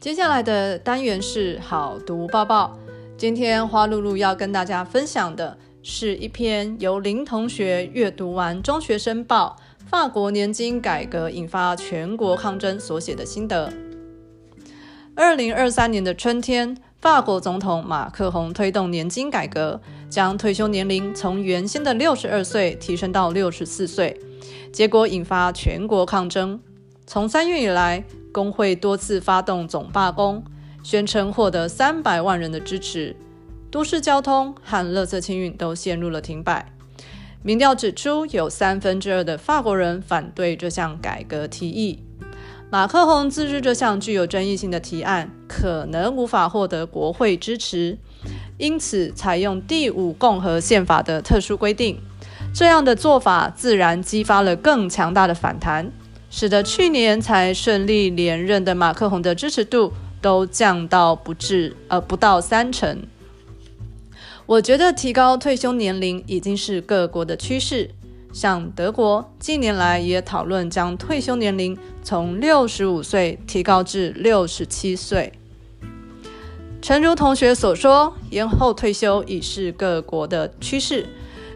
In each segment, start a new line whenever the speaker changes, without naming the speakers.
接下来的单元是好读报报。今天花露露要跟大家分享的是一篇由林同学阅读完《中学生报》法国年金改革引发全国抗争所写的心得。二零二三年的春天，法国总统马克宏推动年金改革，将退休年龄从原先的六十二岁提升到六十四岁，结果引发全国抗争。从三月以来，工会多次发动总罢工，宣称获得三百万人的支持。都市交通和垃圾清运都陷入了停摆。民调指出，有三分之二的法国人反对这项改革提议。马克宏自知这项具有争议性的提案可能无法获得国会支持，因此采用第五共和宪法的特殊规定。这样的做法自然激发了更强大的反弹。使得去年才顺利连任的马克宏的支持度都降到不至呃不到三成。我觉得提高退休年龄已经是各国的趋势，像德国近年来也讨论将退休年龄从六十五岁提高至六十七岁。诚如同学所说，延后退休已是各国的趋势。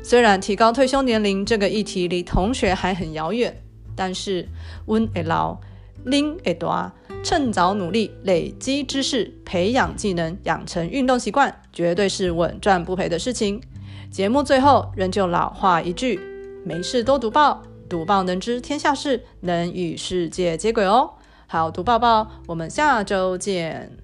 虽然提高退休年龄这个议题离同学还很遥远。但是，温会老，拎会大，趁早努力，累积知识，培养技能，养成运动习惯，绝对是稳赚不赔的事情。节目最后仍旧老话一句：没事多读报，读报能知天下事，能与世界接轨哦。好，读报报，我们下周见。